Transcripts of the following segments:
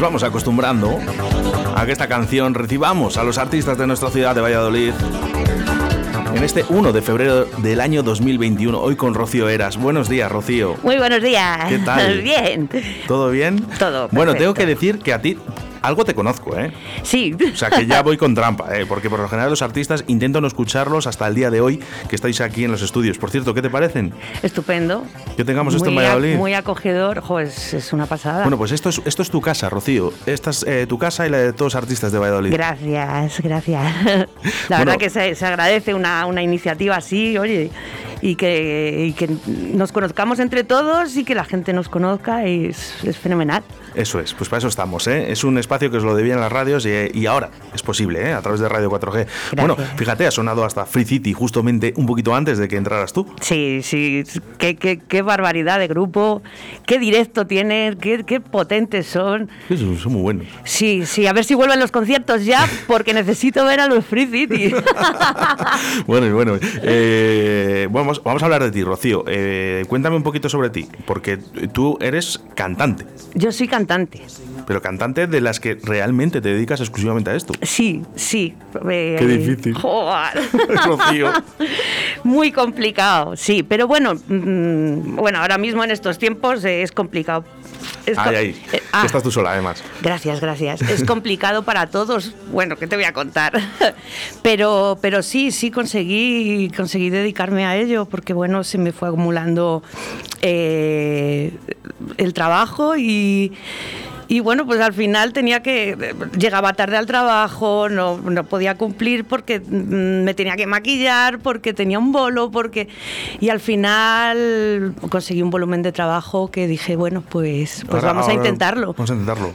nos vamos acostumbrando a que esta canción recibamos a los artistas de nuestra ciudad de Valladolid en este 1 de febrero del año 2021, hoy con Rocío Eras. Buenos días, Rocío. Muy buenos días. ¿Qué tal? Bien. ¿Todo bien? Todo. Bueno, tengo que decir que a ti algo te conozco, ¿eh? Sí. O sea, que ya voy con trampa, ¿eh? Porque por lo general los artistas intento no escucharlos hasta el día de hoy que estáis aquí en los estudios. Por cierto, ¿qué te parecen? Estupendo. Que tengamos esto en muy, Valladolid. muy acogedor. Jo, es, es una pasada. Bueno, pues esto es, esto es tu casa, Rocío. Esta es eh, tu casa y la de todos los artistas de Valladolid. Gracias, gracias. La Bueno. verdad que se, se agradece una, una iniciativa así, oye, y que, y que nos conozcamos entre todos y que la gente nos conozca es, es fenomenal. Eso es, pues para eso estamos, ¿eh? Es un espacio que os lo debían las radios y, y ahora es posible, ¿eh? A través de Radio 4G. Bueno, fíjate, ha sonado hasta Free City justamente un poquito antes de que entraras tú. Sí, sí, qué, qué, qué barbaridad de grupo, qué directo tienen, qué, qué potentes son. Sí, Son, muy buenos. Sí, sí, a ver si vuelven los conciertos ya, porque necesito ver a los Free City. bueno, bueno, eh, vamos, vamos a hablar de ti, Rocío. Eh, cuéntame un poquito sobre ti, porque tú eres cantante, Yo soy cantante. Pero cantante de las que realmente te dedicas exclusivamente a esto. Sí, sí. eh, Qué difícil. joder. Rocío. Muy complicado, sí, pero bueno, mm, bueno, ahora mismo en estos tiempos eh, es complicado. Es co- Ay, ay, eh, ah, estás tú sola, además. Gracias, gracias. Es complicado para todos. Bueno, ¿qué te voy a contar? Pero, pero sí, sí conseguí, conseguí dedicarme a ello porque bueno, se me fue acumulando eh, el trabajo y. Y bueno, pues al final tenía que. Llegaba tarde al trabajo, no, no podía cumplir porque mm, me tenía que maquillar, porque tenía un bolo, porque. Y al final conseguí un volumen de trabajo que dije, bueno, pues, pues Ahora- vamos a intentarlo. Vamos a intentarlo.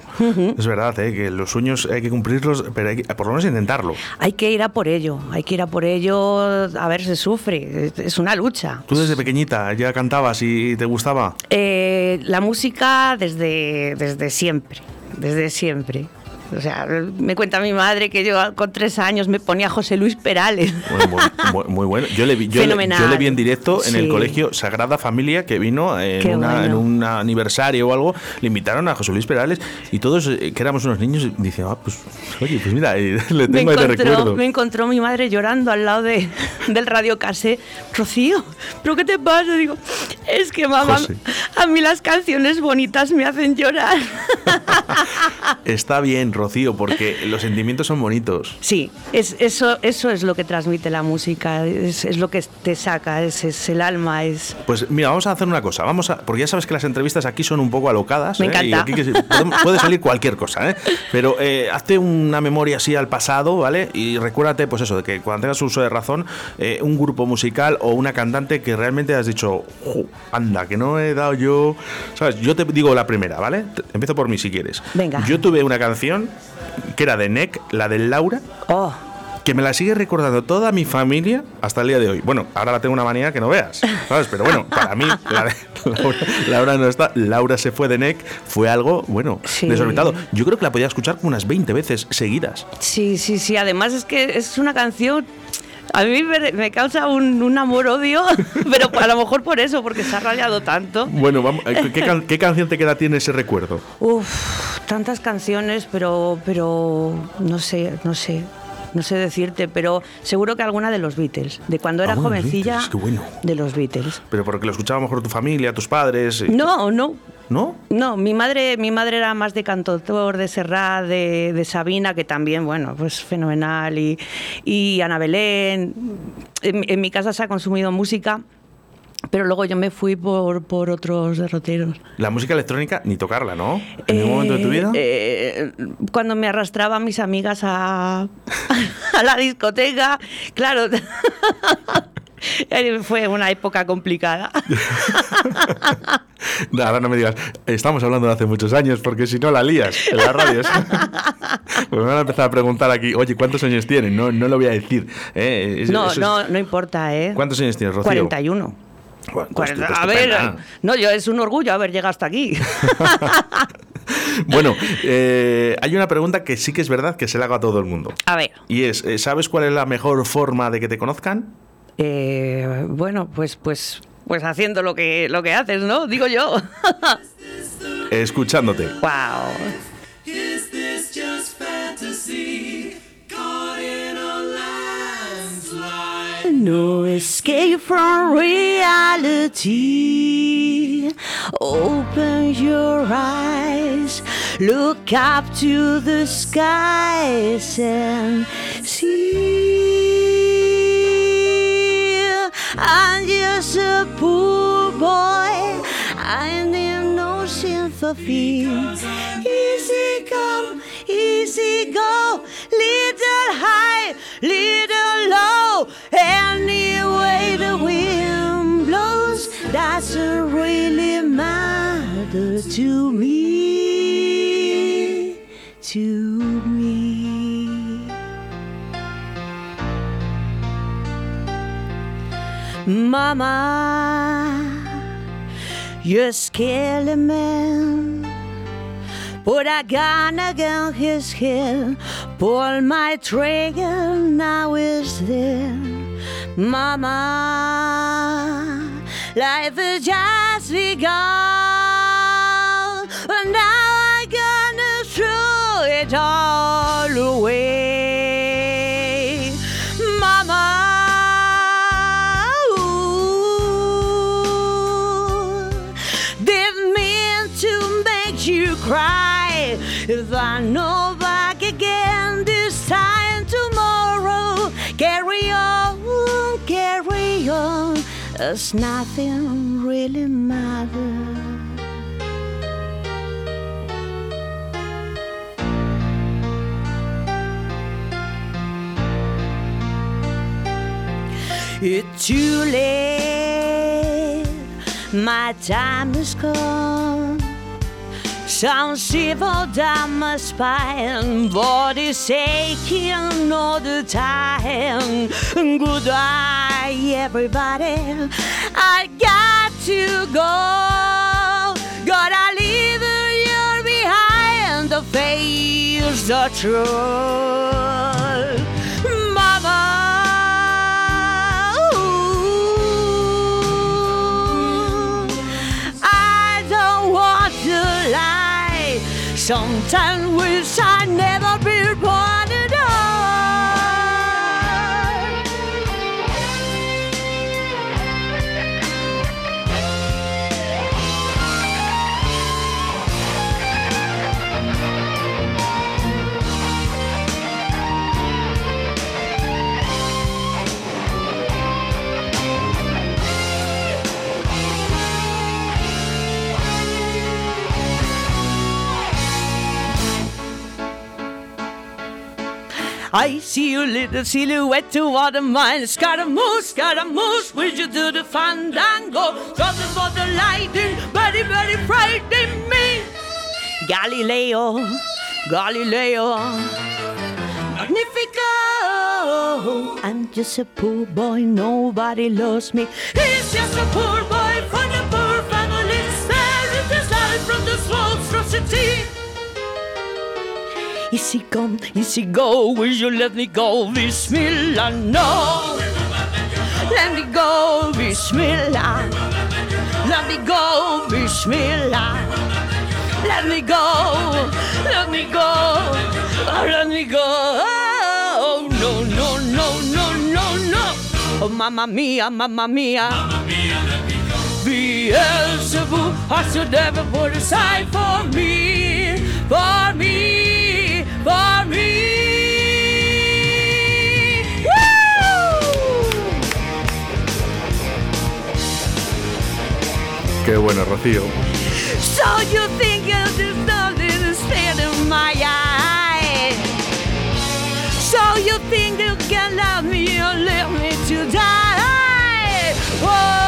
Es verdad, ¿eh? que los sueños hay que cumplirlos, pero hay que por lo menos intentarlo. Hay que ir a por ello, hay que ir a por ello, a ver, se sufre, es- es una lucha. ¿Tú desde pequeñita ya cantabas y te gustaba? Eh, la música desde, desde siempre, desde siempre. O sea, me cuenta mi madre que yo con tres años me ponía José Luis Perales. Muy, muy- muy bueno. Yo le vi, yo le, Fenomenal. yo le vi en directo en el colegio Sagrada Familia que vino en, Qué una- bueno. en un aniversario o algo. Le invitaron a José Luis Perales y todos eh, que éramos unos niños dicen, ah, pues, oye, pues mira, eh, le Me tengo ahí de encontró, recuerdo. me encontró mi madre llorando al lado de, del radio casé. Rocío, ¿pero qué te pasa? Digo, es que mamá, José. a mí las canciones bonitas me hacen llorar. Está bien, Rocío, porque los sentimientos son bonitos. Sí, es, eso, eso es lo que transmite la música, es, es lo que te saca, es, es el alma, es... Pues mira, vamos a hacer una cosa. Vamos a, porque ya sabes que las entrevistas aquí son un poco alocadas. Me ¿eh? Y encanta. aquí que se- podemos- puede salir cualquier cosa, ¿eh? Pero eh, hazte una memoria así al pasado, ¿vale? Y recuérdate, pues eso, de que cuando tengas uso de razón, eh, un grupo musical o una cantante que realmente has dicho, "Jo, anda, que no he dado yo. ¿Sabes? Yo te digo la primera, ¿vale? Empiezo por mí si quieres. Venga. Yo tuve una canción que era de NEC, la de Laura Oh, que me la sigue recordando toda mi familia hasta el día de hoy. Bueno, ahora la tengo una manía que no veas, ¿sabes? Pero bueno, para mí, la Laura, Laura no está, Laura se fue de NEC, fue algo, bueno, Sí. desorbitado. Yo creo que la podía escuchar como unas 20 veces seguidas. sí, sí, sí, además es que es una canción... A mí me, me causa un, un amor-odio, pero a lo mejor por eso, porque se ha rayado tanto. Bueno, vamos, eh, ¿qué, can- qué canción te queda tiene ese recuerdo? Uf, tantas canciones, pero, pero no sé, no sé, no sé decirte, pero seguro que alguna de los Beatles, de cuando era jovencilla, Beatles, qué bueno. de los Beatles. Pero porque lo escuchaba mejor tu familia, tus padres. eh, No, no, ¿No? no, mi madre, mi madre era más de cantautor, de Serrat, de, de Sabina, que también, bueno, pues fenomenal, y, y Ana Belén. En, en mi casa se ha consumido música, pero luego yo me fui por, por otros derroteros. La música electrónica, ni tocarla, ¿no? ¿En ningún momento de tu vida? Eh, eh, cuando me arrastraban mis amigas a, a la discoteca, claro. eh, Fue una época complicada. No, ahora no me digas, estamos hablando de hace muchos años, porque si no la lías en las radios. pues me van a empezar a preguntar aquí, oye, ¿cuántos años tienes? No, no lo voy a decir. ¿eh? Es- No, eso es- no, no importa, ¿eh? ¿Cuántos años tienes, Rocío? 41. Bueno, pues Cuarenta- a ver, no, yo es un orgullo haber llegado hasta aquí. Bueno, eh, hay una pregunta que sí que es verdad que se la hago a todo el mundo. A ver, Y es, eh, ¿sabes cuál es la mejor forma de que te conozcan? eh, bueno, pues, pues, pues haciendo lo que, lo que haces, ¿no? Digo yo. Escuchándote. wow. No escape from reality. Open your eyes, look up to the skies and see. I'm just a poor boy, I need no sympathy. Easy come, easy go, little high, little low. Any way the wind blows doesn't really matter to me, to me. Mama, you're scared man. Put a gun against his head, pull my trigger, now is there. Mama, life is just begun, and now I'm gonna throw it all away. As nothing really matters. It's too late, my time is gone. Some civil down my spine, body's aching all the time. Goodbye, everybody. I got to go. Gotta leave you behind the face the truth. Mama, I don't want to lie. Sometimes wish I never been born I see your little silhouette toward mine. Scaramouche, Scaramouche, with you to the fandango. Something for the lightning, very, very frightening me. Galileo, Galileo, Magnifico. I'm just a poor boy, nobody loves me. He's just a poor boy Easy come, easy go, will you let me go? Bismillah, no. Let me go, Bismillah. Let me go, Bismillah. Let me go, let me go, let me go. Oh, no, no, no, no, no, no. Oh, mamma mia, mamma mia. Beelzebub has you never put aside for me, for me, for me. Woo! Qué bueno, Rocío. So you think to stand in my eye? So you think you can love me or let me to die? Oh,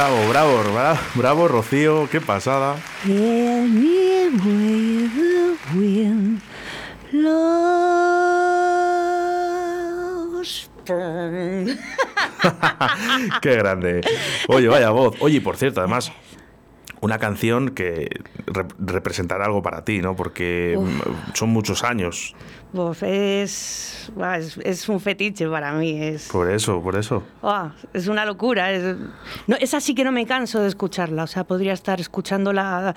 Bravo, bravo, bravo, bravo, Rocío, qué pasada. Qué grande. Oye, vaya voz. Oye, y por cierto, además, una canción que rep- representará algo para ti, ¿no? Porque mm, son muchos años. Pues es, es, es un fetiche para mí. Es, Por eso, por eso. buah, es una locura. Es, no, esa sí que no me canso de escucharla. O sea, podría estar escuchándola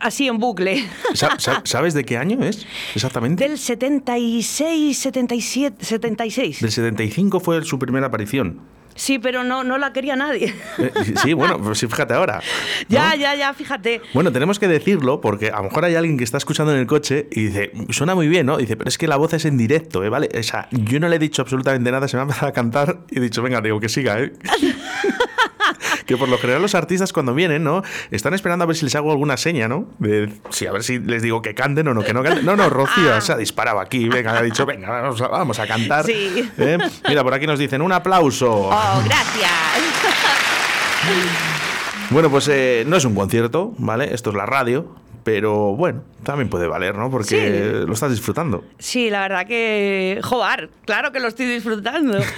así en bucle. Sa- sa- ¿Sabes de qué año es? Exactamente. Del 76, 77, 76. Del 75 fue su primera aparición. Sí, pero no, no la quería nadie. Eh, Sí, bueno, pues sí, fíjate ahora. ya, ¿no? ya, ya, fíjate. Bueno, tenemos que decirlo porque a lo mejor hay alguien que está escuchando en el coche y dice, suena muy bien, ¿no? Dice, pero es que la voz es en directo, ¿eh? ¿Vale? O sea, yo no le he dicho absolutamente nada, se me ha empezado a cantar y he dicho, venga, digo, que siga, ¿eh? que por lo general los artistas cuando vienen, ¿no? Están esperando a ver si les hago alguna seña, ¿no? De, sí, a ver si les digo que canten o no, que no canten. No, no, Rocío se ha disparado aquí, venga, ha dicho, venga, vamos a, vamos a cantar. Sí. ¿Eh? Mira, por aquí nos dicen, un aplauso. Oh, gracias. Bueno, pues eh, no es un concierto, ¿vale? Esto es la radio, pero bueno, también puede valer, ¿no? Porque Sí. lo estás disfrutando. Sí, la verdad que, joder, claro que lo estoy disfrutando.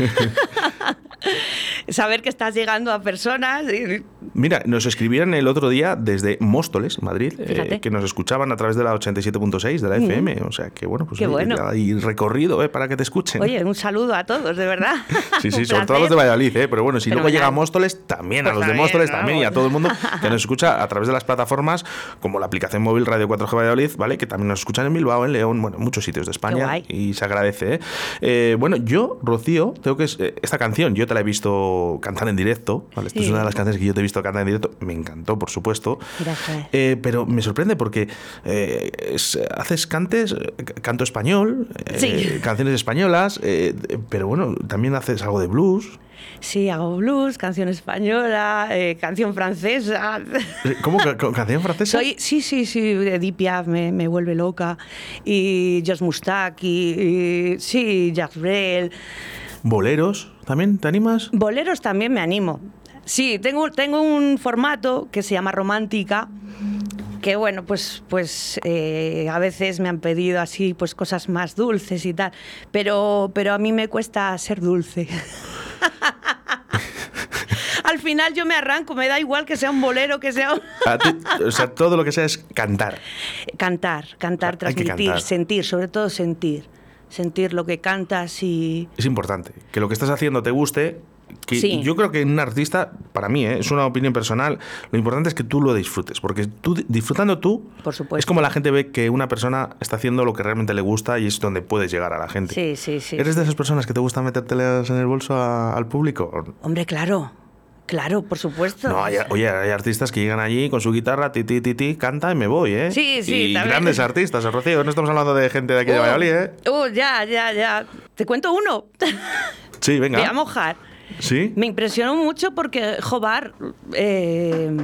Saber que estás llegando a personas. y- Mira, nos escribieron el otro día desde Móstoles, Madrid, eh, que nos escuchaban a través de la 87.6 de la FM. O sea que bueno, pues Qué bueno. hay recorrido ¿eh? para que te escuchen. Oye, un saludo a todos, de verdad. Sí, sí, sobre todo a los de. Valladolid, ¿eh? pero bueno, si luego Fenomenal. llega a Móstoles, también a Pues los de también, Móstoles, también y a todo el mundo que nos escucha a través de las plataformas como la aplicación móvil Radio 4G Valladolid, ¿vale? Que también nos escuchan en Bilbao, en León, bueno, en muchos sitios de España y se agradece, ¿eh? Eh, bueno, yo, Rocío, tengo que... eh, esta canción yo te la he visto cantar en directo, ¿vale? Esta es una de las canciones que yo te he visto cantar en directo, me encantó, por supuesto. Gracias. Eh, pero me sorprende porque es- haces cantes, canto español, Sí. canciones españolas, pero bueno, también haces algo de blues. Sí, hago blues, canción española, eh, canción francesa. Eh, ¿Cómo? ¿Ca- ca- ¿Canción francesa? Soy, sí, sí, sí, Edith Piaf me, me vuelve loca. Y Josh Mustak, y, y- sí, Jacques Brel. ¿Boleros? ¿También? ¿Te animas? Boleros también me animo. Sí, tengo, tengo un formato que se llama Romántica, que bueno, pues, pues eh, a veces me han pedido así pues cosas más dulces y tal, pero, pero a mí me cuesta ser dulce. Al final yo me arranco, me da igual que sea un bolero, que sea un- A ti- o sea, todo lo que sea es cantar. cantar, cantar, transmitir, cantar. sentir, sobre todo sentir, sentir lo que cantas y Es importante. Que lo que estás haciendo te guste. Que Sí. Yo creo que un artista, para mí, ¿eh? es una opinión personal, lo importante es que tú lo disfrutes. Porque tú, disfrutando tú, Por supuesto. es como la gente ve que una persona está haciendo lo que realmente le gusta y es donde puedes llegar a la gente. sí, sí, sí. ¿Eres de esas personas que te gusta metértelas en el bolso a- al público? Hombre, claro, claro, por supuesto. No, hay, oye, hay artistas que llegan allí con su guitarra, ti, ti, ti, ti, canta y me voy, ¿eh? Sí, sí, Y también. grandes artistas, ¿eh, Rocío. No estamos hablando de gente de aquí de Uh, Valladolid, ¿eh? uh, ya, ya, ya. Te cuento uno. Sí, Te voy a venga. mojar. ¿Sí? Me impresionó mucho porque Jobar, eh,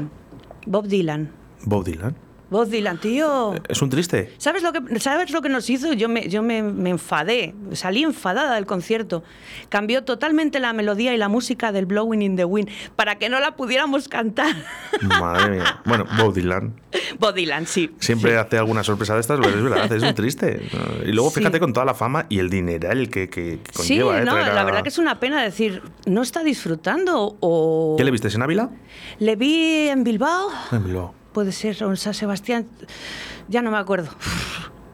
Bob Dylan. Bob Dylan. Bob Dylan, tío. ¿Es un triste? ¿Sabes lo que, ¿sabes lo que nos hizo? Yo, me, yo me, me enfadé, salí enfadada del concierto. Cambió totalmente la melodía y la música del Blowing in the Wind para que no la pudiéramos cantar. Madre mía. Bueno, Bob Dylan. Bob Dylan, sí. Siempre hace alguna sorpresa de estas, pero es verdad, es un triste. Y luego Sí. fíjate con toda la fama y el dineral que, que, que Sí, conlleva. ¿eh? no, traer a- la verdad que es una pena decir, no está disfrutando o... ¿Qué le viste en Ávila? Le vi en Bilbao, En Bilbao. Puede ser, o en San Sebastián, ya no me acuerdo.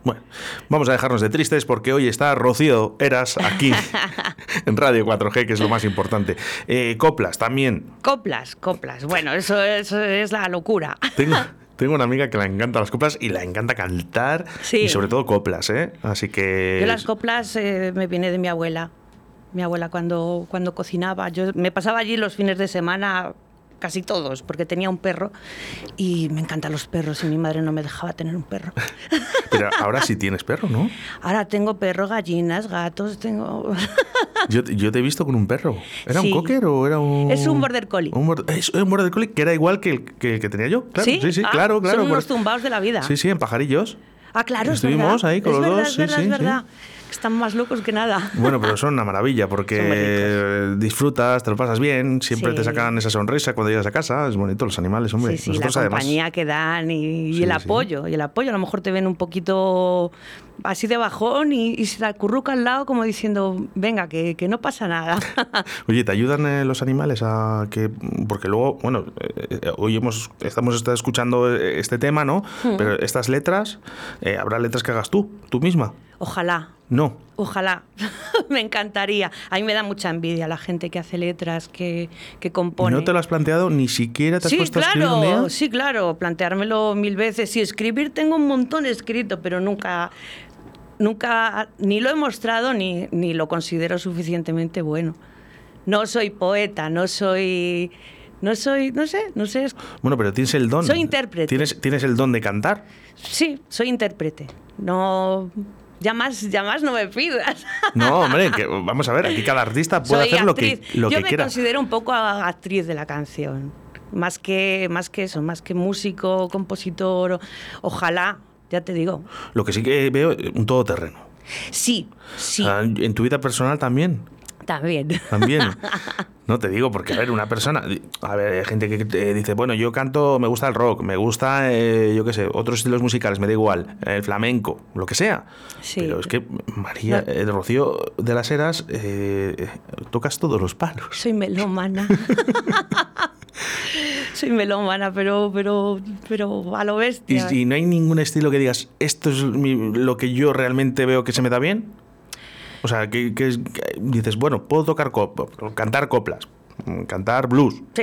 Bueno, vamos a dejarnos de tristes porque hoy está Rocío Eras aquí en Radio 4G, que es lo más importante. Eh, coplas también. Coplas, coplas. Bueno, eso, eso es la locura. Tengo, tengo una amiga que le encanta las coplas y la encanta cantar Sí. y sobre todo coplas, ¿eh? Así que... Yo las coplas eh, me viene de mi abuela. Mi abuela cuando, cuando cocinaba, yo me pasaba allí los fines de semana casi todos, porque tenía un perro y me encantan los perros y mi madre no me dejaba tener un perro. Pero ahora sí tienes perro, ¿no? Ahora tengo perro, gallinas, gatos, tengo... Yo, yo te he visto con un perro. ¿Era Sí. un cocker o era un...? Es un border collie. Un, bor- es un border collie que era igual que el que, que tenía yo. Claro, sí, sí, Ah, claro, claro. Son unos tumbados de la vida. Sí, sí, en pajarillos. Ah, claro, Estuvimos es verdad. ahí con es los verdad, dos, Es sí, verdad, sí, es sí. Están más locos que nada. Bueno, pero son una maravilla porque disfrutas, te lo pasas bien, siempre te sacan esa sonrisa cuando llegas a casa. Es bonito los animales, hombre. Sí, sí, la además. compañía que dan y, el apoyo. Y el apoyo, a lo mejor te ven un poquito así de bajón y, y se te acurruca al lado como diciendo, venga, que, que no pasa nada. Oye, ¿te ayudan eh, los animales a que.? Porque luego, bueno, eh, eh, hoy hemos, estamos escuchando este tema, ¿no? Hmm. Pero estas letras, eh, habrá letras que hagas tú, tú misma. Ojalá. No. Ojalá, me encantaría. A mí me da mucha envidia la gente que hace letras, que, que compone. ¿No te lo has planteado? ¿Ni siquiera te has Sí, puesto a escribir claro, sí, claro, planteármelo mil veces. Sí, escribir tengo un montón escrito, pero nunca, nunca, ni lo he mostrado ni, ni lo considero suficientemente bueno. No soy poeta, no soy, no soy, no sé, no sé. Bueno, pero tienes el don. Soy intérprete. ¿Tienes, tienes el don de cantar. Sí, soy intérprete. No, ya más, ya más no me pidas. No, hombre, que, vamos a ver, aquí cada artista puede Soy hacer lo que, lo Yo que me quiera. considero un poco actriz de la canción. Más que, más que eso, más que músico, compositor. Ojalá, ya te digo. Lo que sí que veo, eh, un todoterreno. Sí, sí, sea, en tu vida personal también. También. También. No te digo, porque, a ver, una persona. A ver, hay gente que te dice, bueno, yo canto, me gusta el rock, me gusta, eh, yo qué sé, otros estilos musicales, me da igual, el flamenco, lo que sea. Sí. Pero es que, María, No. eh, Rocío de las Heras, eh, tocas todos los palos. Soy melómana. Soy melómana, pero, pero, pero a lo Y, bestia. y no hay ningún estilo que digas, esto es mi- lo que yo realmente veo que se me da bien. O sea, que, que es- que dices, bueno, puedo tocar cop- cantar coplas, cantar blues, Sí,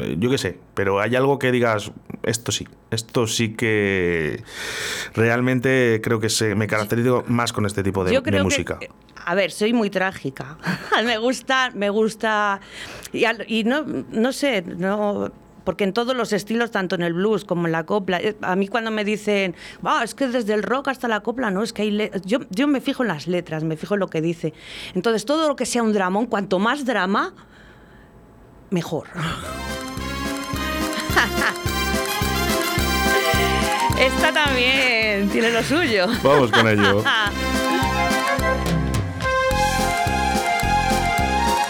eh, yo qué sé, pero hay algo que digas, esto sí, esto sí que realmente creo que se, me caracterizo más con este tipo de, yo de creo música. que a ver soy muy trágica. Me gusta me gusta y, y no no sé no porque en todos los estilos, tanto en el blues como en la copla, eh, a mí cuando me dicen, "Ah, es que desde el rock hasta la copla, no, es que hay le-". yo, yo me fijo en las letras, me fijo en lo que dice. Entonces, todo lo que sea un dramón, cuanto más drama, mejor. Esta también tiene lo suyo. Vamos con ello.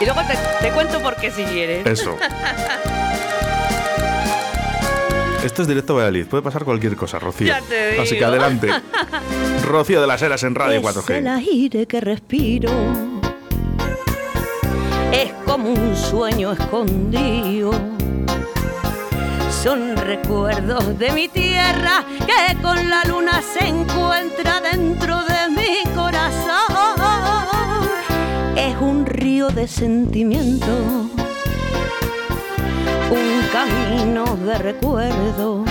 Y luego te, te cuento por qué si quieres. Eso. Esto es directo a Valladolid, puede pasar cualquier cosa, Rocío. Ya te digo. Así que adelante. Rocío de las Heras en Radio es el 4G. aire que respiro. Es como un sueño escondido. Son recuerdos de mi tierra que con la luna se encuentra dentro de mi corazón. Es un río de sentimiento, un camino de recuerdo.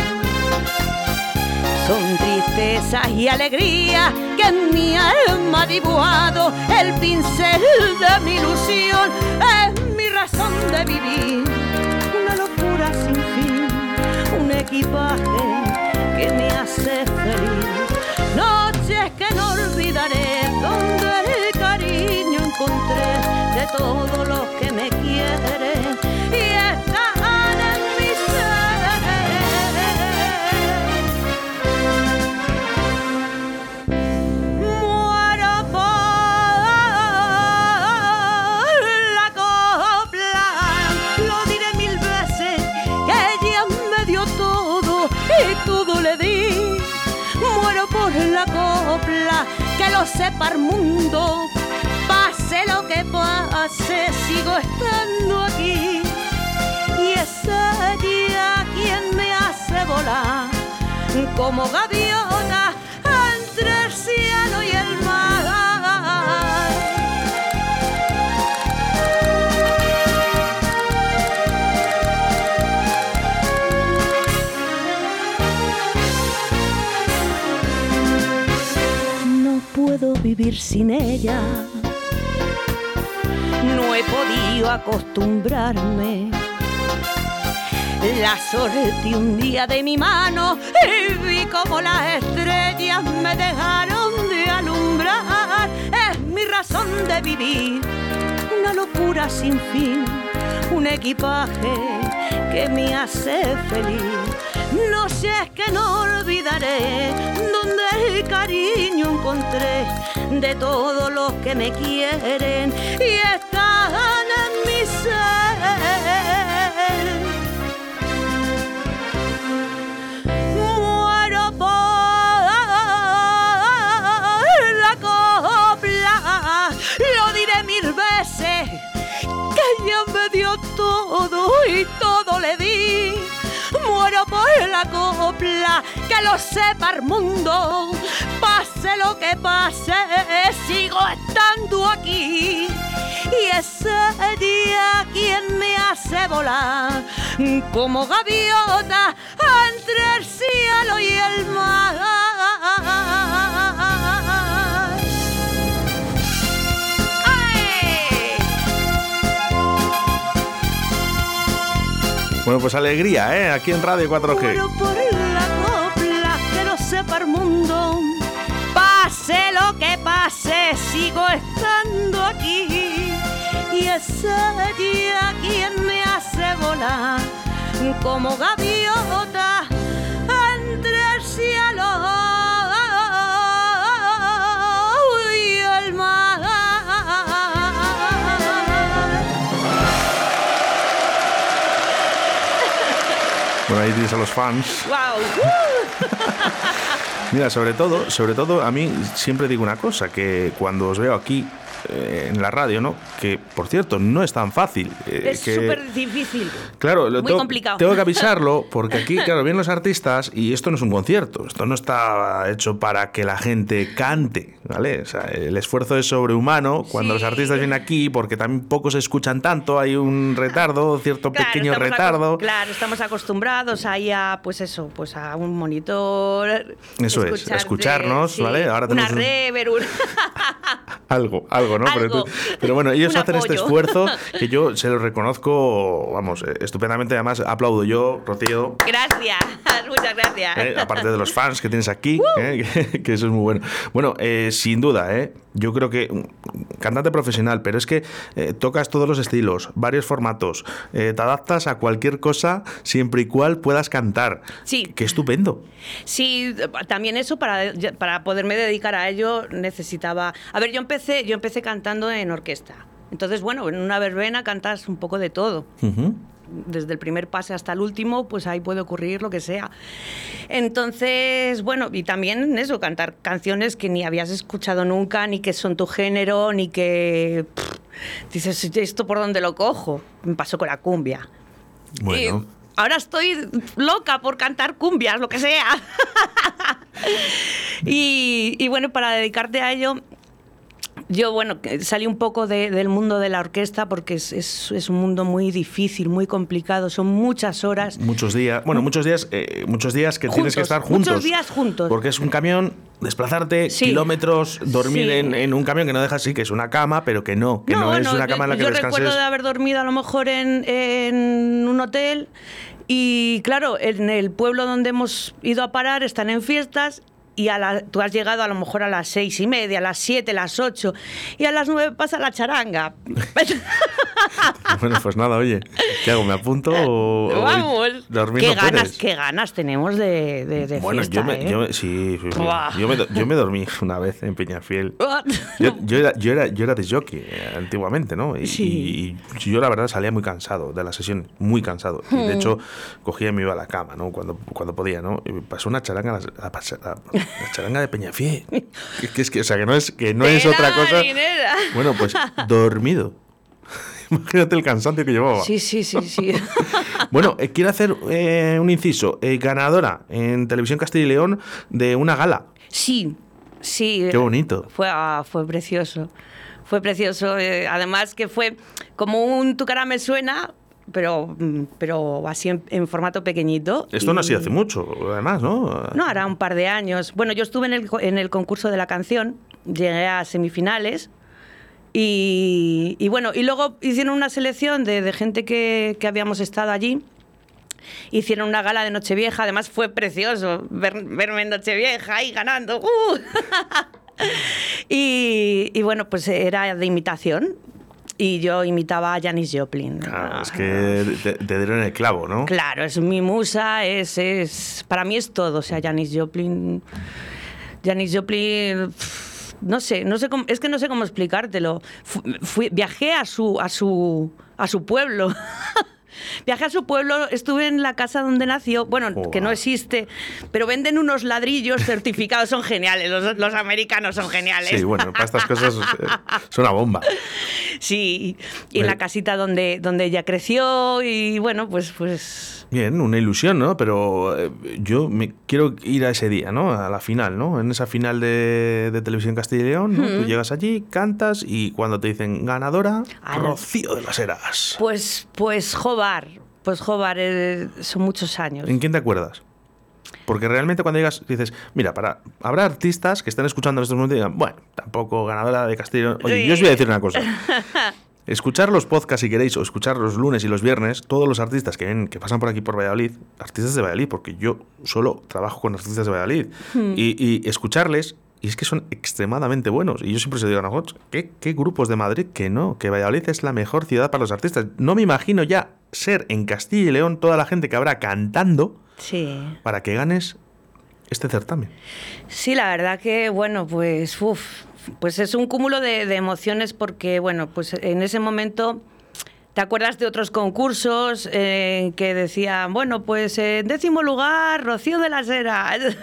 Son tristezas y alegrías que en mi alma ha dibujado el pincel de mi ilusión. Es mi razón de vivir, una locura sin fin, un equipaje que me hace feliz. Noches que no olvidaré, donde el cariño encontré de todos los que me quieren que lo sepa el mundo, pase lo que pase, sigo estando aquí. Y es ella quien me hace volar como gaviota vivir sin ella. No he podido acostumbrarme la suerte un día de mi mano y vi como las estrellas me dejaron de alumbrar. Es mi razón de vivir, una locura sin fin, un equipaje que me hace feliz. No sé es que no olvidaré donde el cariño encontré de todos los que me quieren y están en mi ser. Muero por la copla, lo diré mil veces, que ella me dio todo y todo le di. Muero por la copla, que lo sepa el mundo, pase lo que pase, sigo estando aquí. Y ese día quien me hace volar como gaviota entre el cielo y el mar. Bueno, pues alegría, ¿eh? Aquí en Radio 4G. Muero por la copla que lo sepa el mundo. Pase lo que pase, sigo estando aquí. Y ese día quien me hace volar como gaviota entre el cielo Ahí tienes a los fans. ¡Wow! Mira, sobre todo, sobre todo, a mí siempre digo una cosa, que cuando os veo aquí eh, en la radio, ¿no? Que, por cierto, no es tan fácil. eh, Es que- súper difícil. Claro, lo Muy tengo, complicado. tengo que avisarlo porque aquí, claro, vienen los artistas y esto no es un concierto, esto no está hecho para que la gente cante, ¿vale? O sea, el esfuerzo es sobrehumano cuando Sí. los artistas vienen aquí porque también pocos escuchan tanto, hay un retardo, cierto Claro, pequeño retardo. Claro, estamos acostumbrados ahí a, pues eso, pues a un monitor. Eso es, escucharte, escucharnos, ¿vale? Ahora una tenemos un- rever, un- Algo, algo, ¿no? Pero, Algo. tú- pero bueno, ellos Un hacen este apoyo. esfuerzo que yo se lo reconozco, vamos, eh, estupendamente. Además, aplaudo yo, Rocío, Gracias, muchas gracias. Eh, aparte de los fans que tienes aquí, eh, que, que eso es muy bueno. Bueno, eh, sin duda, eh, yo creo que cantante profesional, pero es que eh, tocas todos los estilos, varios formatos, eh, te adaptas a cualquier cosa siempre y cual puedas cantar. Sí. Qué estupendo. Sí, también eso para, para poderme dedicar a ello necesitaba. A ver, yo empecé, yo empecé cantando en orquesta. Entonces, bueno, en una verbena cantas un poco de todo. Ujú. desde el primer pase hasta el último, pues ahí puede ocurrir lo que sea. Entonces, bueno, y también eso, cantar canciones que ni habías escuchado nunca, ni que son tu género, ni que pff, dices, ¿esto por dónde lo cojo? Me pasó con la cumbia. Bueno. Y ahora estoy loca por cantar cumbias, lo que sea. y, y bueno, para dedicarte a ello, yo, bueno, salí un poco de- del mundo de la orquesta porque es, es- es un mundo muy difícil, muy complicado, son muchas horas. Muchos días, bueno, muchos días, eh, muchos días que tienes que estar juntos. muchos días juntos. Porque es un camión, desplazarte Sí. kilómetros, dormir Sí. en, en un camión que no dejas sí, que es una cama, pero que no, que no, es una cama en la que yo descanses. recuerdo de haber dormido a lo mejor en, en un hotel y claro, en el pueblo donde hemos ido a parar están en fiestas y a la- tú has llegado a lo mejor a las seis y media, a las siete, las ocho y a las nueve pasa la charanga. Bueno, pues nada, oye, ¿qué hago? ¿Me apunto o, Vamos, qué no ganas, puedes? qué ganas tenemos de, de, de Bueno, fiesta, yo me, ¿eh? yo me- sí, sí, sí. Buah. Yo, me, yo me dormí una vez en Peñafiel. Yo, yo era, yo, era, yo era de jockey eh, antiguamente, ¿no? Y, Sí. y yo la verdad salía muy cansado de la sesión, muy cansado. Y de hecho cogía y me iba a la cama, ¿no? Cuando, cuando podía, ¿no? Y pasó una charanga, la, la pas- la- la charanga de Peñafiel. Que, que es que, o sea, que no es, que no es otra cosa. marinera. Bueno, pues dormido. Imagínate el cansancio que llevaba. Sí, sí, sí, sí. Bueno, eh, quiero hacer eh, un inciso. Eh, ganadora en Televisión Castilla y León de una gala. Sí, sí. Qué bonito. Fue, ah, fue precioso. Fue precioso. eh, además que fue como un Tu cara me suena, pero, mm, pero así en, en formato pequeñito. Esto no ha y- sido hace mucho, además, ¿no? No, hará un par de años. Bueno, yo estuve en el, en el concurso de la canción, llegué a semifinales. Y, y bueno, y luego hicieron una selección de, de gente que, que habíamos estado allí. hicieron una gala de Nochevieja, además fue precioso ver- verme en Nochevieja ahí ganando. ¡uh! y, y bueno, pues era de imitación y yo imitaba a Janis Joplin. Claro, es que te, te dieron el clavo, ¿no? Claro, es mi musa, es, es para mí es todo, o sea, Janis Joplin, Janis Joplin, no sé, no sé cómo, es que no sé cómo explicártelo. Fu- fui- viajé a su, a su, a su pueblo. Viajé a su pueblo, estuve en la casa donde nació, bueno, Joder. que no existe, pero venden unos ladrillos certificados, son geniales, los, los americanos son geniales. Sí, bueno, para estas cosas eh, es una bomba. Sí, y en la casita donde, donde ella creció y bueno, pues, pues Bien, una ilusión, ¿no? Pero eh, yo me quiero ir a ese día, ¿no? A la final, ¿no? En esa final de, de Televisión Castilla y León, ¿no? Tú llegas allí, cantas y cuando te dicen ganadora, Rocío de las Heras. Pues, pues Jobar, pues Jobar, eh, son muchos años. ¿En quién te acuerdas? Porque realmente cuando llegas dices, mira, para habrá artistas que están escuchando en estos momentos y digan, bueno, tampoco ganadora de Castilla y León. Oye, Sí. yo os voy a decir una cosa. Escuchar los podcasts si queréis, o escuchar los lunes y los viernes, todos los artistas que, ven, que pasan por aquí por Valladolid, artistas de Valladolid, porque yo solo trabajo con artistas de Valladolid, y, y escucharles, y es que son extremadamente buenos. Y yo siempre se digo a nosotros, ¿qué, ¿qué grupos de Madrid que no? Que Valladolid es la mejor ciudad para los artistas. No me imagino ya ser en Castilla y León toda la gente que habrá cantando Sí. para que ganes este certamen. Sí, la verdad que, bueno, pues, uf, pues es un cúmulo de, de emociones porque, bueno, pues en ese momento te acuerdas de otros concursos eh, que decían, bueno, pues en décimo lugar, Rocío de las Heras.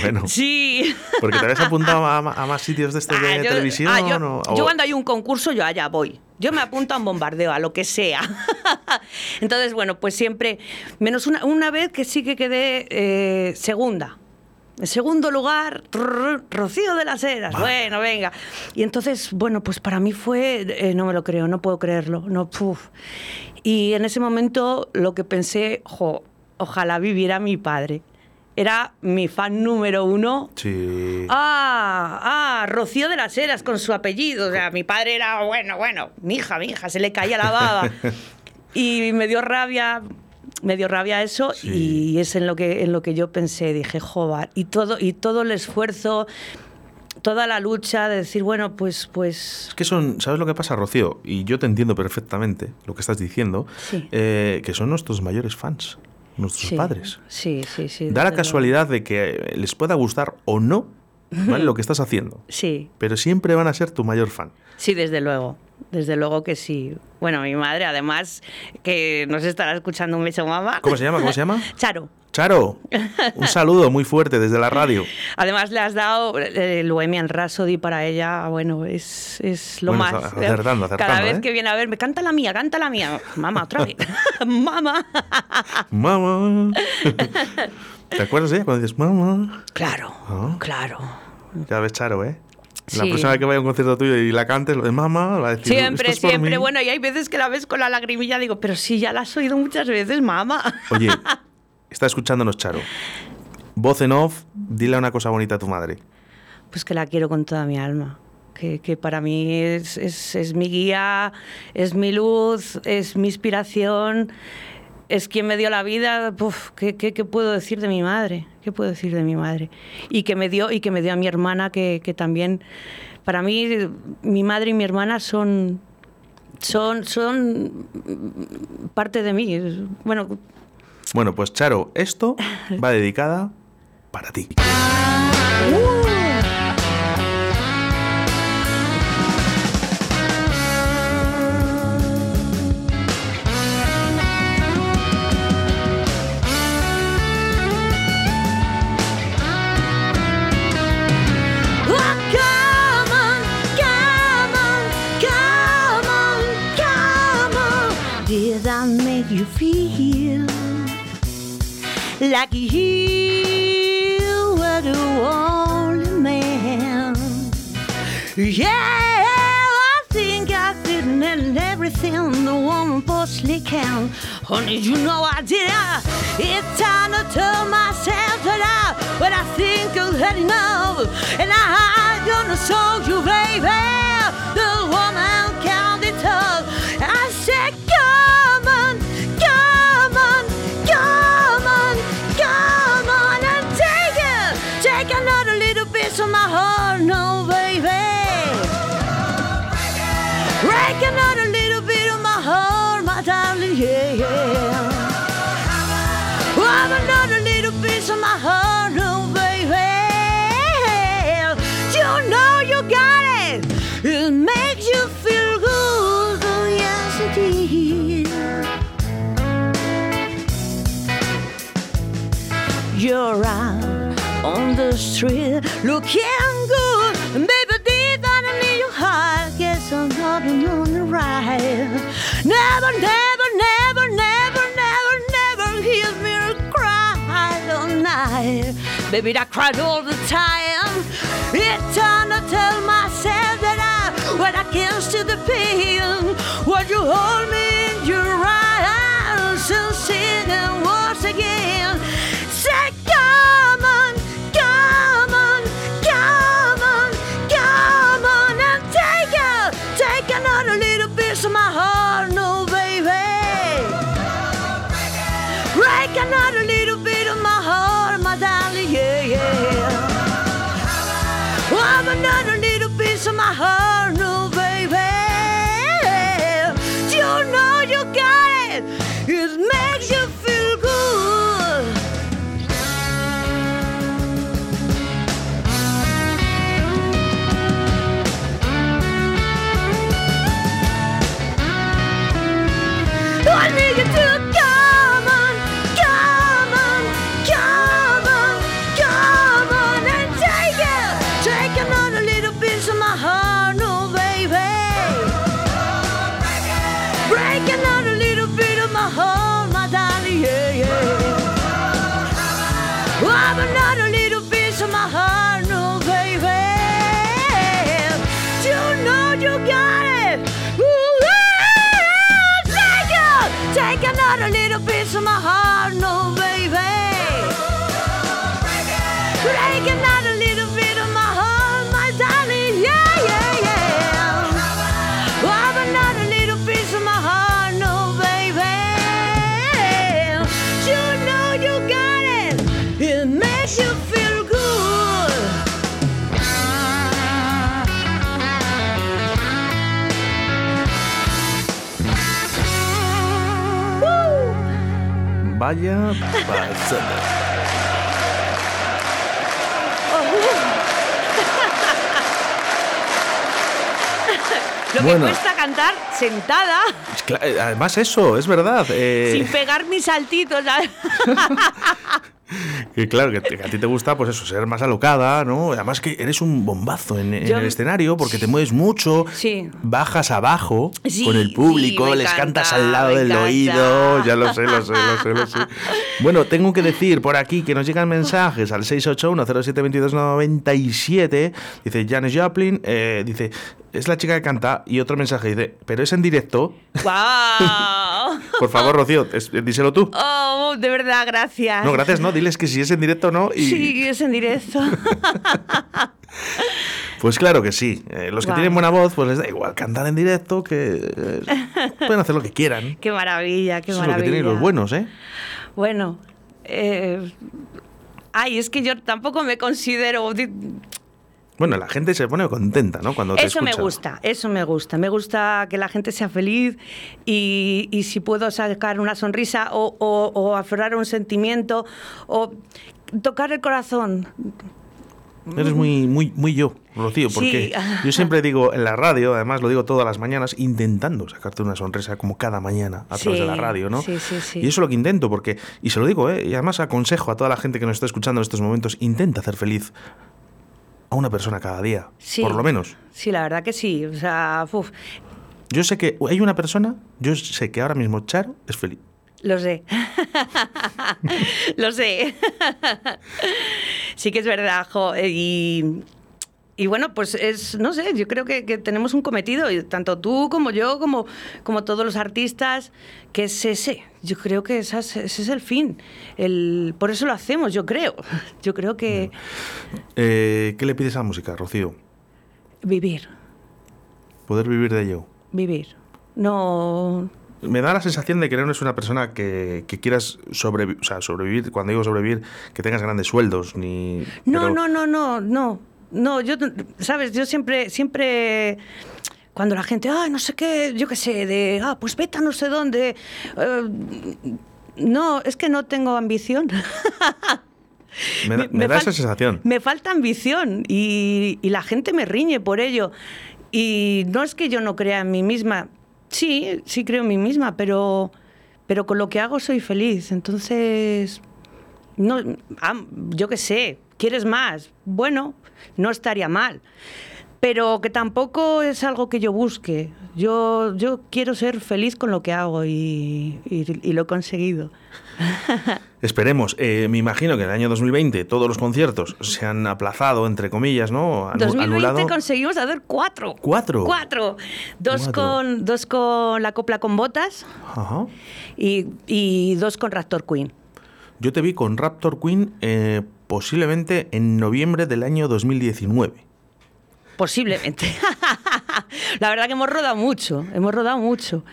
Bueno. Sí. Porque te habías apuntado a, a más sitios de estos de Ah, yo- televisión. ah, yo, o- yo o- cuando hay un concurso, yo allá voy. Yo me apunto a un bombardeo, a lo que sea. Entonces, bueno, pues siempre, menos una, una vez que sí que quedé eh, segunda. En segundo lugar, trrr, Rocío de las Heras. Bueno, venga. Y entonces, bueno, pues para mí fue, eh, no me lo creo, no puedo creerlo. No, puf. Y en ese momento lo que pensé, jo, ojalá viviera mi padre. Era mi fan número uno Sí. Ah, ah, Rocío de las Heras con su apellido. O sea, mi padre era, bueno, bueno, mi hija, mi hija, se le caía la baba. y me dio rabia, me dio rabia eso Sí. y es en lo que en lo que yo pensé, dije, joder, y todo y todo el esfuerzo, toda la lucha de decir, bueno, pues pues Es que son, ¿sabes lo que pasa, Rocío? Y yo te entiendo perfectamente lo que estás diciendo, Sí. eh, que son nuestros mayores fans, nuestros sí, padres. Sí, sí, sí. Da la casualidad de que les pueda gustar o no ¿vale? lo que estás haciendo, Sí, pero siempre van a ser tu mayor fan. Sí, desde luego. Desde luego que sí. Bueno, mi madre, además, que nos estará escuchando un beso, mamá. ¿Cómo se llama? ¿Cómo se llama? Charo. Charo, un saludo muy fuerte desde la radio. Además, le has dado eh, el Bohemian Rhapsody para ella. Bueno, es, es lo Bueno, más. está acertando, Cada acertando, vez ¿eh? que viene a verme, canta la mía, canta la mía. Mamá, otra vez. Mamá. Mamá. ¿Te acuerdas de ella cuando dices mamá? Claro, Ah. claro. Ya ves, Charo, ¿eh? La Sí. próxima vez que vaya a un concierto tuyo y la cantes, lo de mamá, va a decir. Siempre, "Esto es siempre. mí". Bueno, y hay veces que la ves con la lagrimilla, digo, pero sí, ya la has oído muchas veces, mamá. Oye, está escuchándonos Charo. Voz en off, dile una cosa bonita a tu madre. Pues que la quiero con toda mi alma. Que, que para mí es, es- es mi guía, es mi luz, es mi inspiración, es quien me dio la vida. ¿qué, qué, qué puedo decir de mi madre? ¿Qué puedo decir de mi madre? Y que me dio, y que me dio a mi hermana, que, que también, para mí, mi madre y mi hermana son, son, son parte de mí. Bueno, Bueno, pues Charo, esto va dedicada para ti. Did I make you feel like you were the only man? Yeah, I think I fit in everything the woman possibly can. Honey, you know I did. It's time to tell myself that I, but I think I've had enough. And I'm gonna show you, baby, the woman can be tough. You're on the street looking good, baby deep underneath your heart, guess I'm not on the right. Never, never, never, never, never, never hear me cry all night. Baby, I cried all the time. It's time to tell myself that I, when I can't see the pain, would you hold me Vaya pasada. Lo Bueno. que cuesta cantar sentada, eh, Además, eso, es verdad. eh, sin pegar mis saltitos. que claro, que, a ti te gusta, pues eso, ser más alocada, ¿no? Además que eres un bombazo en, en Yo- el escenario porque te mueves mucho, Sí. bajas abajo Sí, con el público, sí, les encanta, cantas al lado del encanta. oído, ya lo sé, lo sé, lo sé, lo sé. Bueno, tengo que decir por aquí que nos llegan mensajes al 681-072297, dice Janis Joplin, eh, dice, es la chica que canta, y otro mensaje dice, pero es en directo. ¡Guau! Por favor, Rocío, es- díselo tú. Oh, de verdad, gracias. No, gracias, no, diles que si es en directo o no. Y... Sí, es en directo. Pues claro que sí. Eh, los que tienen buena voz, pues les da igual cantar en directo, que eh, pueden hacer lo que quieran. qué maravilla, qué Eso es lo que maravilla. tienen los buenos, ¿eh? Bueno, eh, ay, es que yo tampoco me considero. Bueno, la gente se pone contenta, ¿no? Cuando te Eso me gusta, eso me gusta. Me gusta que la gente sea feliz y, y si puedo sacar una sonrisa o, o, o aflorar un sentimiento o tocar el corazón. Eres muy, muy, muy yo, Rocío, porque Sí. yo siempre digo en la radio, además lo digo todas las mañanas, intentando sacarte una sonrisa como cada mañana a través Sí, de la radio, ¿no? sí, sí, sí. Y eso es lo que intento, porque, y se lo digo, ¿eh? y además aconsejo a toda la gente que nos está escuchando en estos momentos, intenta hacer feliz a una persona cada día, Sí. por lo menos. Sí, la verdad que sí. O sea, uf, Yo sé que hay una persona, yo sé que ahora mismo Charo es feliz. Lo sé. Lo sé. sí que es verdad, jo. eh, Y, y bueno, pues es, no sé, yo creo que, que tenemos un cometido, y tanto tú como yo, como, como todos los artistas, que es ese. Yo creo que esa es- ese es el fin. El, por eso lo hacemos, yo creo. Yo creo que Eh, ¿Qué le pides a la música, Rocío? vivir, Poder vivir de ello. vivir. No, Me da la sensación de que no eres una persona que, que quieras sobrevi- o sea, sobrevivir. Cuando digo sobrevivir, que tengas grandes sueldos. Ni, No, pero- no, no, no, no. No, yo, sabes, yo siempre, siempre, cuando la gente, ah, no sé qué, yo qué sé, de, ah, pues vete a no sé dónde. eh, no, es que no tengo ambición. Me, da- me da esa sensación. Me falta ambición y, y la gente me riñe por ello. Y no es que yo no crea en mí misma. Sí, sí creo en mí misma, pero, pero con lo que hago soy feliz. Entonces, no, yo qué sé, ¿quieres más? Bueno, no estaría mal. Pero que tampoco es algo que yo busque. Yo, yo quiero ser feliz con lo que hago y, y- y lo he conseguido. Esperemos. Eh, me imagino que en el año 2020 todos los conciertos se han aplazado, entre comillas, ¿no? Anu- 2020 anulado. conseguimos hacer cuatro. ¿Cuatro? Cuatro. Dos, Cuatro. Con, dos con la copla con botas Ajá. y, y dos con Raptor Queen. Yo te vi con Raptor Queen eh, posiblemente en noviembre del año 2019. Posiblemente. la verdad que hemos rodado mucho, hemos rodado mucho.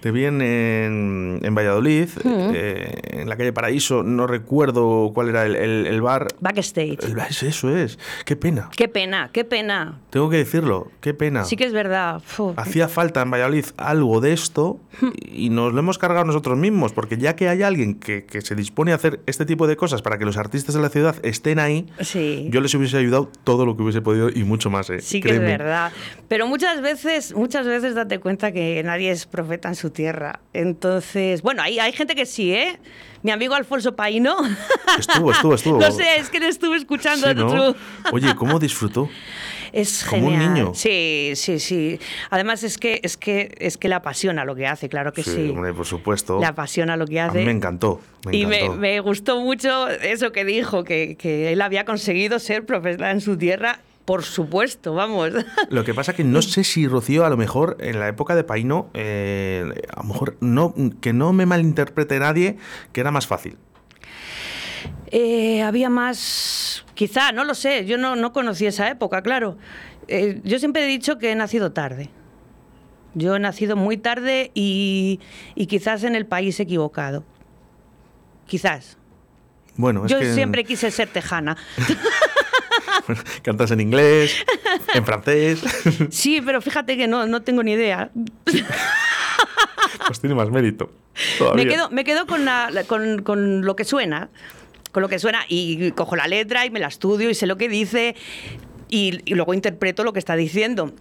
Te vi en, en- Valladolid, eh, en la calle Paraíso, no recuerdo cuál era el, el- el bar. Backstage. El eso es. Qué pena. Qué pena, qué pena. Tengo que decirlo, qué pena. Sí que es verdad. Fu. Hacía falta en Valladolid algo de esto y nos lo hemos cargado nosotros mismos, porque ya que hay alguien que, que se dispone a hacer este tipo de cosas para que los artistas de la ciudad estén ahí, Sí. yo les hubiese ayudado todo lo que hubiese podido y mucho más. eh, Sí que créeme. es verdad. Pero muchas veces, muchas veces date cuenta que nadie es profeta en su tierra. Entonces, bueno, hay, hay gente que sí, ¿eh? Mi amigo Alfonso Paino. Estuvo, estuvo, estuvo. no sé, es que le estuve escuchando. Sí. Oye, ¿cómo disfrutó? Es Como un niño. Sí, sí, sí. Además es que es que es que le apasiona lo que hace, claro que sí. hombre, por supuesto. Le apasiona lo que A hace. mí me encantó. Me y me gustó mucho eso que dijo, que, que él había conseguido ser profesional en su tierra, por supuesto, vamos. Lo que pasa que no sé si Rocío, a lo mejor en la época de Paino, eh, a lo mejor no, que no me malinterprete nadie, que era más fácil. Eh, había más, quizá, no lo sé, yo no, no conocí esa época, claro. Eh, yo siempre he dicho que he nacido tarde. Yo he nacido muy tarde y, y quizás en el país equivocado. Quizás. Bueno, es Yo que siempre quise ser tejana. cantas en inglés, en francés, Sí, pero fíjate que no, no tengo ni idea. pues tiene más mérito. todavía. Me quedo, me quedo con, la- con, con lo que suena. Con lo que suena y cojo la letra y me la estudio y sé lo que dice y, y luego interpreto lo que está diciendo.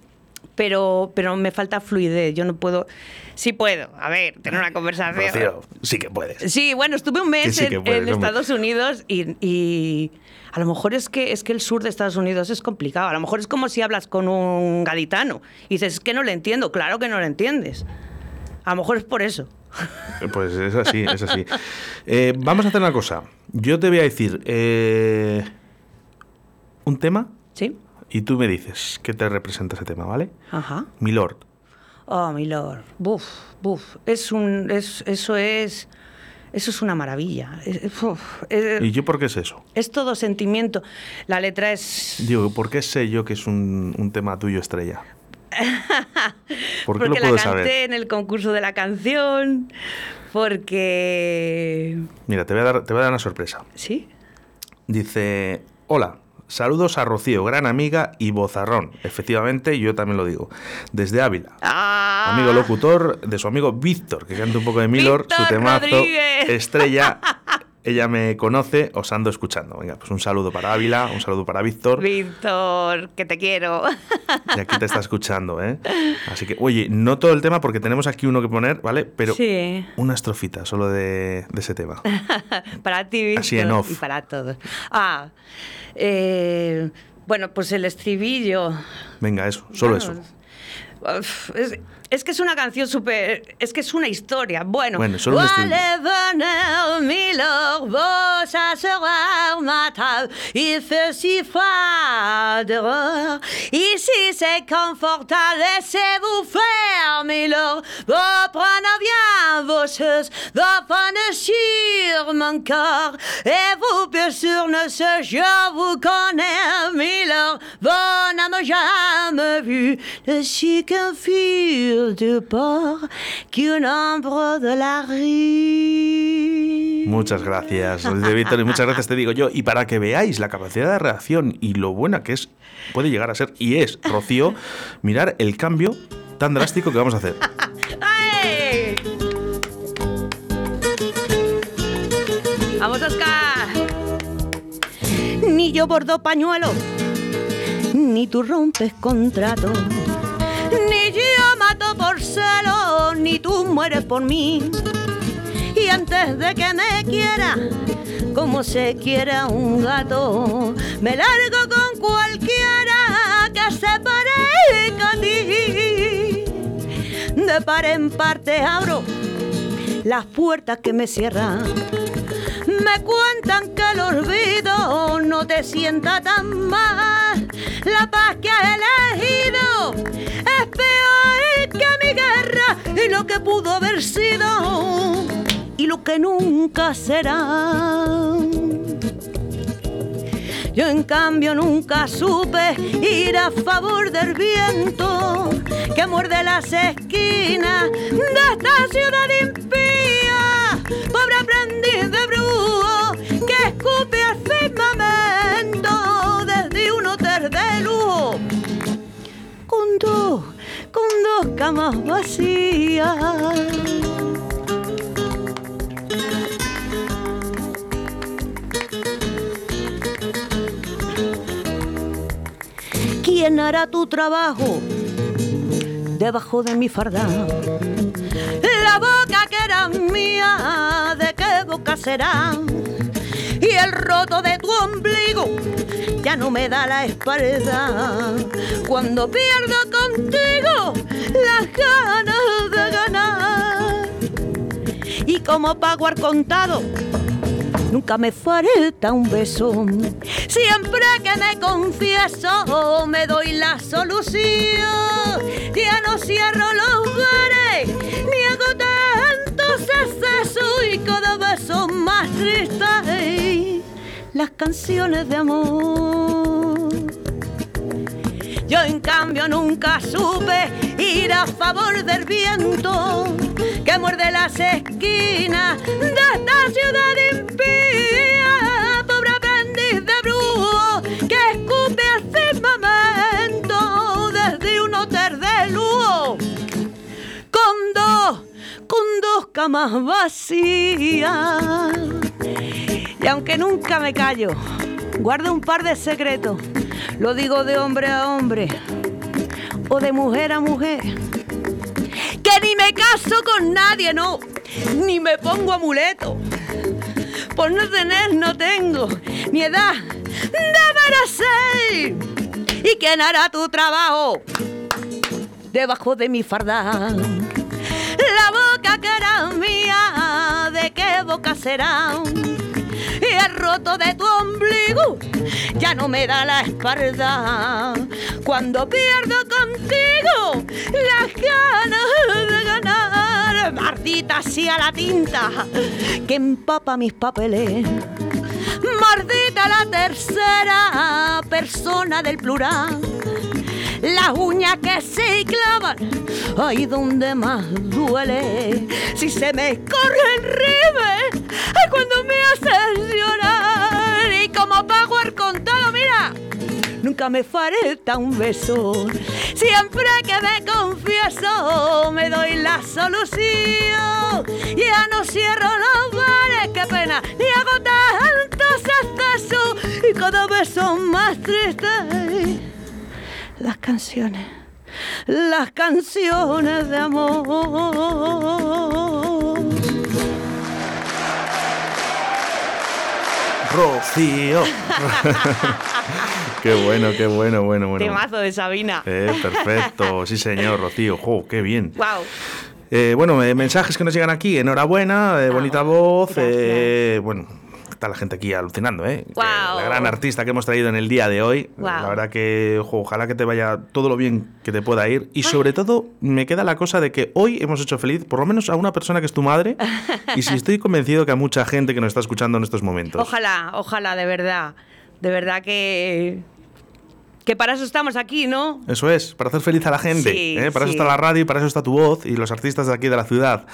Pero, pero me falta fluidez. Yo no puedo. Sí puedo. A ver, tener una conversación. Rocío, sí que puedes. Sí, bueno, estuve un mes sí en, puedes. Estados Unidos y, y a lo mejor es que, es que el sur de Estados Unidos es complicado. A lo mejor es como si hablas con un gaditano y dices, es que no le entiendo. Claro que no lo entiendes. A lo mejor es por eso. Pues es así, es así. Eh, vamos a hacer una cosa. Yo te voy a decir eh, un tema ¿Sí? y tú me dices qué te representa ese tema, ¿vale? Ajá. Milord. Oh, mi lord. Buf, buf. Es un, es, eso es, eso es una maravilla. Es, uf, es- ¿Y yo por qué es eso? es todo sentimiento. La letra es. Digo, ¿por qué sé yo que es un, un tema tuyo estrella? ¿Por qué porque lo puedo la canté saber? en el concurso de la canción. Porque. Mira, te voy, a dar, te voy a dar una sorpresa. ¿Sí? Dice, hola, saludos a Rocío, gran amiga y bozarrón. Efectivamente, yo también lo digo. Desde Ávila. ¡Ah! Amigo locutor de su amigo Víctor, que canta un poco de Milord, su temazo, Rodríguez. estrella. Ella me conoce, os ando escuchando. Venga, pues un saludo para Ávila, un saludo para Víctor. Víctor, que te quiero. Y aquí te está escuchando, ¿eh? Así que, oye, no todo el tema porque tenemos aquí uno que poner, ¿vale? Pero Sí. una estrofita solo de, de ese tema. para ti, Víctor, Así en off. y para todos. Ah, eh, bueno, pues el estribillo. Venga, eso, solo eso. uf, Es, es que es una canción súper. Es que es una historia. Bueno, Bueno, solo un. Il fait si froid dehors. Ici, c'est confortable. Laissez-vous faire, Milord. Vos prenez bien vos choses. Vos prenez sur mon corps. Et vous, bien sûr, ne sais, je vous connais, Milord. Vous n'avez jamais vu le chic qu'un fil de port qu'une ombre de la rue. Muchas gracias, Víctor, y muchas gracias te digo yo. Y para que veáis la capacidad de reacción y lo buena que es, puede llegar a ser, y es, Rocío, mirar el cambio tan drástico que vamos a hacer. ¡Ay! Vamos, Oscar. ni yo bordo pañuelo, ni tú rompes contrato, ni yo ni tú mueres por mí. Y antes de que me quiera, como se quiera un gato, me largo con cualquiera que se parezca a ti. De par en parte abro las puertas que me cierran. Me cuentan que el olvido no te sienta tan mal. La paz que has elegido es peor y lo que pudo haber sido y lo que nunca será. Yo en cambio nunca supe ir a favor del viento que muerde las esquinas de esta ciudad impía. Pobre aprendiz de brujo que escupe al firmamento desde un hotel de lujo. Con dos, con dos camas vacías. ¿Quién hará tu trabajo debajo de mi farda? La boca que era mía, ¿de qué boca será? Y el roto de tu ombligo ya no me da la espalda. Cuando pierdo contigo las ganas de ganar. Y como pago al contado, nunca me falta un beso. Siempre que me confieso, me doy la solución. Ya no cierro los bares, y cada vez son más tristes las canciones de amor. Yo en cambio nunca supe ir a favor del viento que muerde las esquinas de esta ciudad impía. Camas vacías. Y aunque nunca me callo, guardo un par de secretos. Lo digo de hombre a hombre o de mujer a mujer. Que ni me caso con nadie, no. Ni me pongo amuleto. Por no tener, no tengo ni edad de merecer. ¿Y quién hará tu trabajo? Debajo de mi farda. La boca que era mía, ¿de qué boca será? y el roto de tu ombligo ya no me da la espalda. Cuando pierdo contigo las ganas de ganar, maldita sea la tinta que empapa mis papeles. Maldita la tercera persona del plural. Las uñas que se clavan ahí donde más duele. Si se me escorre el rime, ay, cuando me haces llorar. Y como pago el contado, mira, nunca me falta un beso. Siempre que me confieso, me doy la solución. Ya no cierro los bares, qué pena, ni hago tantos excesos. Y cada vez son más tristes las canciones, las canciones de amor. Rocío. qué bueno, qué bueno, bueno, bueno. Temazo de Sabina. Eh, perfecto, sí señor, Rocío. Jo, qué bien. Wow. Eh, bueno, eh, mensajes que nos llegan aquí. Enhorabuena, eh, bonita voz. eh, bueno, está la gente aquí alucinando, ¿eh? Guau. La gran artista que hemos traído en el día de hoy. La verdad que jo, ojalá que te vaya todo lo bien que te pueda ir. Y sobre todo, me queda la cosa de que hoy hemos hecho feliz, por lo menos a una persona que es tu madre. y sí estoy convencido que a mucha gente que nos está escuchando en estos momentos. Ojalá, ojalá, de verdad. De verdad que. Que para eso estamos aquí, ¿no? Eso es, para hacer feliz a la gente. Sí, ¿eh? Para sí. eso está la radio y para eso está tu voz y los artistas de aquí de la ciudad.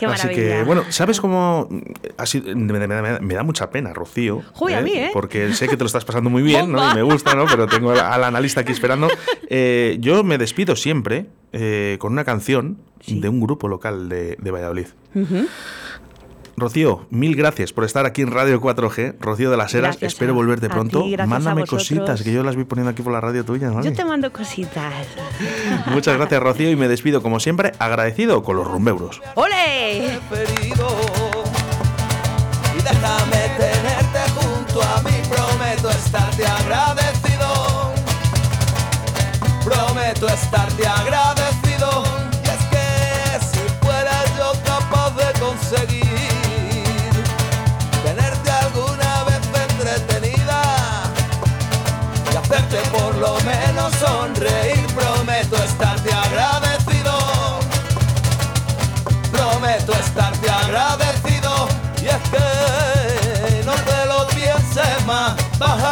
Qué Así que, maravilla. bueno, ¿sabes cómo.? me, me- me- me da mucha pena, Rocío. Joder, a mí, ¿eh? Porque sé que te lo estás pasando muy bien, ¿no? Y me gusta, ¿no? Pero tengo al, al analista aquí esperando. Eh, yo me despido siempre eh, con una canción Sí. de un grupo local de, de Valladolid. Rocío, mil gracias por estar aquí en Radio 4G. Rocío de las Heras, espero volverte pronto. Mándame cositas, que yo las vi poniendo aquí por la radio tuya. Yo te mando cositas. Muchas gracias, Rocío, y me despido, como siempre, agradecido con los rumbeuros. ¡Ole! Y déjame tenerte junto a mí, prometo estarte agradecido. Prometo estarte agradecido. Más,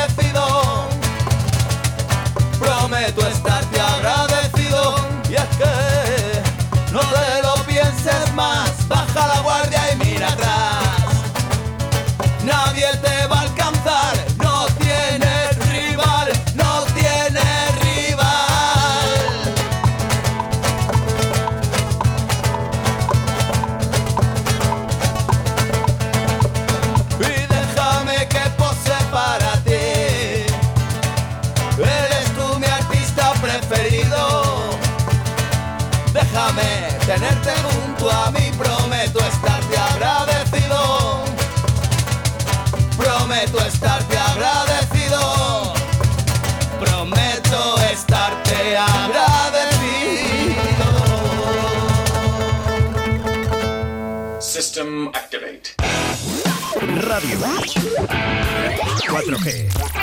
Radio 4G.